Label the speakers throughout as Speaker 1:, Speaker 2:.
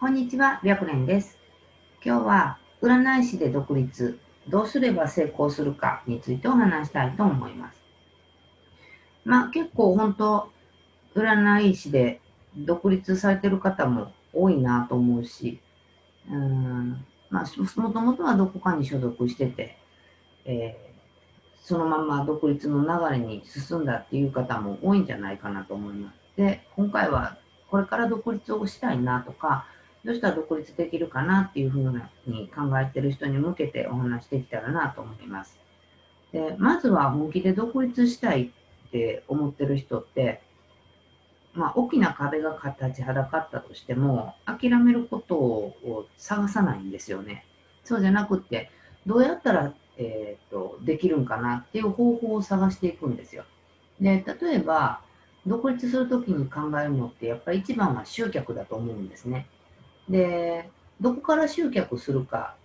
Speaker 1: こんにちは、白蓮です。今日は占い師で独立、どうすれば成功するかについてお話したいと思います。まあ結構本当、占い師で独立されてる方も多いなと思うし、うんまあもともとはどこかに所属してて、えーそのまま独立の流れに進んだっていう方も多いんじゃないかなと思います。で、今回はこれから独立をしたいなとか、どうしたら独立できるかなっていうふうに考えてる人に向けてお話しできたらなと思います。で、まずは本気で独立したいって思ってる人って、まあ、大きな壁が立ちはだかったとしても、諦めることを探さないんですよね。そうじゃなくて、どうやったら、えー、とできるんかなっていう方法を探していくんですよ。で、例えば、独立するときに考えるのって、やっぱり一番は集客だと思うんですね。で、どこから集客するか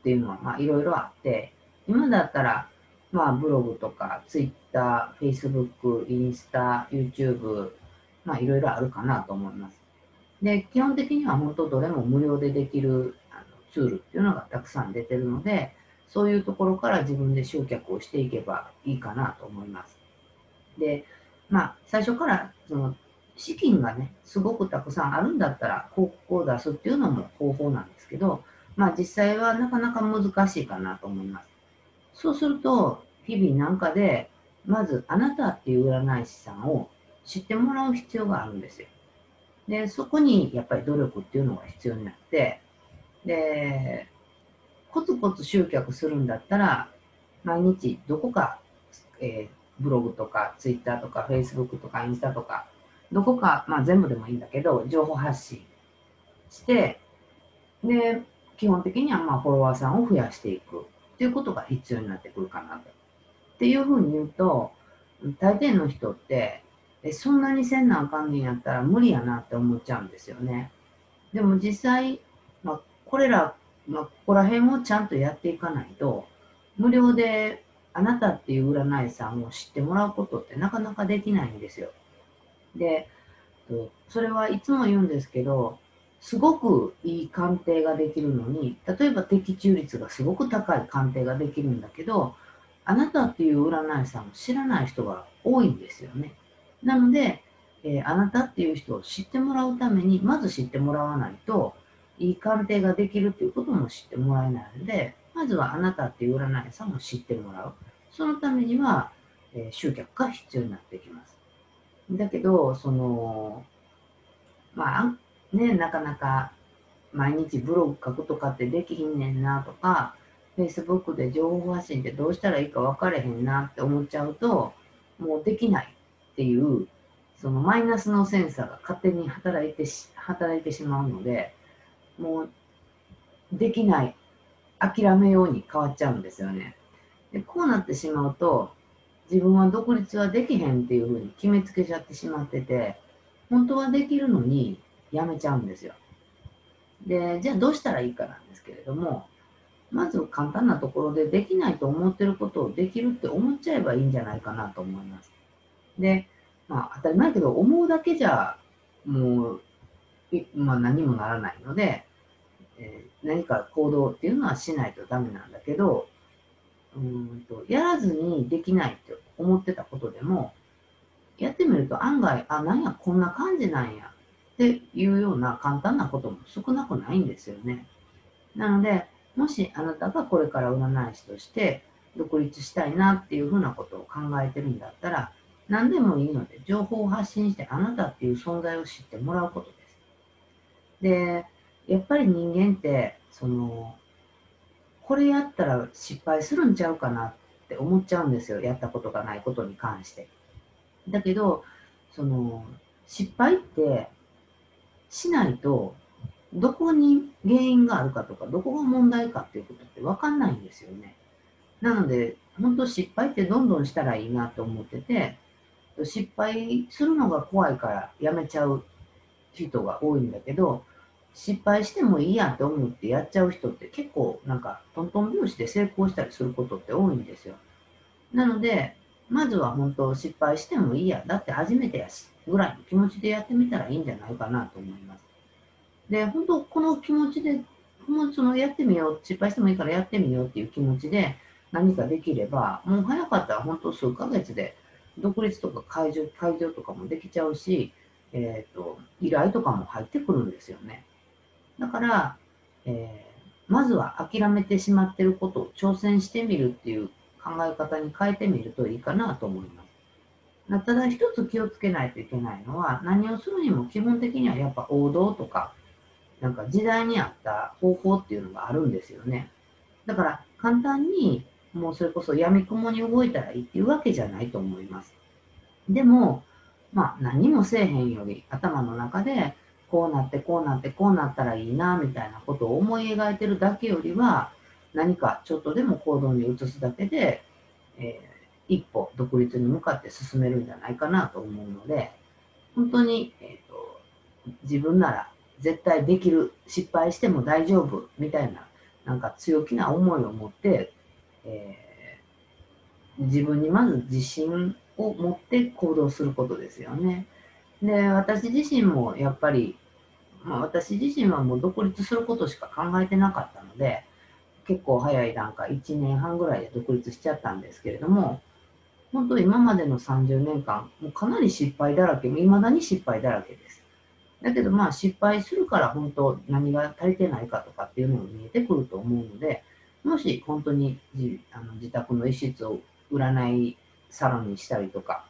Speaker 1: っていうのは、まあ、いろいろあって、今だったら、まあ、ブログとか、ツイッター、フェイスブック、インスタ、YouTube、まあ、いろいろあるかなと思います。で、基本的には本当どれも無料でできるあのツールっていうのがたくさん出てるので、そういうところから自分で集客をしていけばいいかなと思います。で、まあ、最初からその資金がね、すごくたくさんあるんだったら広告を出すっていうのも方法なんですけど、まあ実際はなかなか難しいかなと思います。そうすると、日々なんかで、まずあなたっていう占い師さんを知ってもらう必要があるんですよ。で、そこにやっぱり努力っていうのが必要になって、で、コツコツ集客するんだったら、毎日どこか、えーブログとか、ツイッターとか、フェイスブックとか、インスタとか、どこか、まあ全部でもいいんだけど、情報発信して、で、基本的にはまあフォロワーさんを増やしていくっていうことが必要になってくるかなと。っていうふうに言うと、大抵の人って、えそんなにせんなあかんねんやったら無理やなって思っちゃうんですよね。でも実際、まあ、これら、まあ、ここら辺をちゃんとやっていかないと、無料であなたっていう占い師さんを知ってもらうことってなかなかできないんですよ。で、それはいつも言うんですけど、すごくいい鑑定ができるのに、例えば的中率がすごく高い鑑定ができるんだけど、あなたっていう占い師さんを知らない人が多いんですよね。なので、えーあなたっていう人を知ってもらうために、まず知ってもらわないと、いい鑑定ができるっていうことも知ってもらえないので、まずはあなたっていう占い師さんを知ってもらう。そのためには、えー集客が必要になってきます。だけど、その、まあ、ね、なかなか毎日ブログ書くとかってできひんねんなとか、Facebook で情報発信ってどうしたらいいか分かれへんなって思っちゃうと、もうできないっていう、そのマイナスのセンサーが勝手に働いてし働いてしまうので、もうできない、諦めように変わっちゃうんですよね。でこうなってしまうと、自分は独立はできへんっていうふうに決めつけちゃってしまってて、本当はできるのにやめちゃうんですよ。で、じゃあどうしたらいいかなんですけれども、まず簡単なところでできないと思ってることをできるって思っちゃえばいいんじゃないかなと思います。で、まあ当たり前けど思うだけじゃもう、まあ、何もならないので、えー何か行動っていうのはしないとダメなんだけど、うんとやらずにできないって思ってたことでも、やってみると案外、あ、なんや、こんな感じなんやっていうような簡単なことも少なくないんですよね。なので、もしあなたがこれから占い師として独立したいなっていうふうなことを考えてるんだったら、何でもいいので情報を発信してあなたっていう存在を知ってもらうことです。で、やっぱり人間って、その、これやったら失敗するんちゃうかなって思っちゃうんですよ。やったことがないことに関して。だけど、その、失敗ってしないと、どこに原因があるかとか、どこが問題かっていうことって分かんないんですよね。なので、本当失敗ってどんどんしたらいいなと思ってて、失敗するのが怖いからやめちゃう人が多いんだけど、失敗してもいいやって思ってやっちゃう人って結構なんかトントン拍子で成功したりすることって多いんですよ。なので、まずは本当失敗してもいいや、だって初めてやし、ぐらいの気持ちでやってみたらいいんじゃないかなと思います。で、本当この気持ちで、もうそのやってみよう、失敗してもいいからやってみようっていう気持ちで何かできれば、もう早かったら本当数ヶ月で独立とか会場、会場とかもできちゃうし、えっ、ー、と、依頼とかも入ってくるんですよね。だから、えー、まずは諦めてしまってることを挑戦してみるっていう考え方に変えてみるといいかなと思います。ただ一つ気をつけないといけないのは、何をするにも基本的にはやっぱ王道とか、なんか時代に合った方法っていうのがあるんですよね。だから簡単にもうそれこそ闇雲に動いたらいいっていうわけじゃないと思います。でも、まあ何もせえへんより頭の中でこうなってこうなってこうなったらいいなみたいなことを思い描いてるだけよりは何かちょっとでも行動に移すだけで、えー、一歩独立に向かって進めるんじゃないかなと思うので本当に、えーと、自分なら絶対できる失敗しても大丈夫みたいななんか強気な思いを持って、えー、自分にまず自信を持って行動することですよね。で私自身もやっぱり、まあ、私自身はもう独立することしか考えてなかったので結構早い段階1年半ぐらいで独立しちゃったんですけれども本当今までの30年間もうかなり失敗だらけいまだに失敗だらけです。だけどまあ失敗するから本当何が足りてないかとかっていうのも見えてくると思うのでもし本当にじあの自宅の一室を占いサロンにしたりとか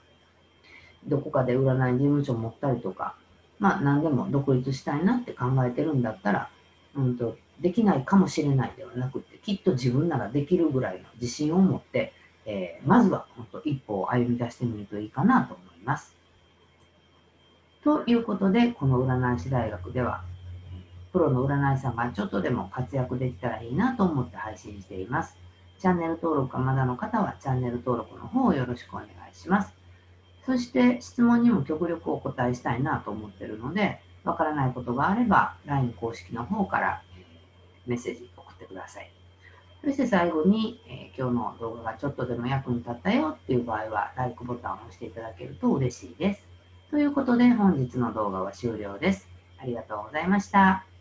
Speaker 1: どこかで占い事務所を持ったりとかまあ何でも独立したいなって考えてるんだったら、うんと、できないかもしれないではなくて、きっと自分ならできるぐらいの自信を持って、えー、まずは本当一歩を歩み出してみるといいかなと思います。ということで、この占い師大学では、プロの占い師さんがちょっとでも活躍できたらいいなと思って配信しています。チャンネル登録がまだの方はチャンネル登録の方をよろしくお願いします。そして質問にも極力お答えしたいなと思ってるので、わからないことがあれば LINE 公式の方からメッセージ送ってください。そして最後に、えー、今日の動画がちょっとでも役に立ったよっていう場合は、LIKE ボタンを押していただけると嬉しいです。ということで本日の動画は終了です。ありがとうございました。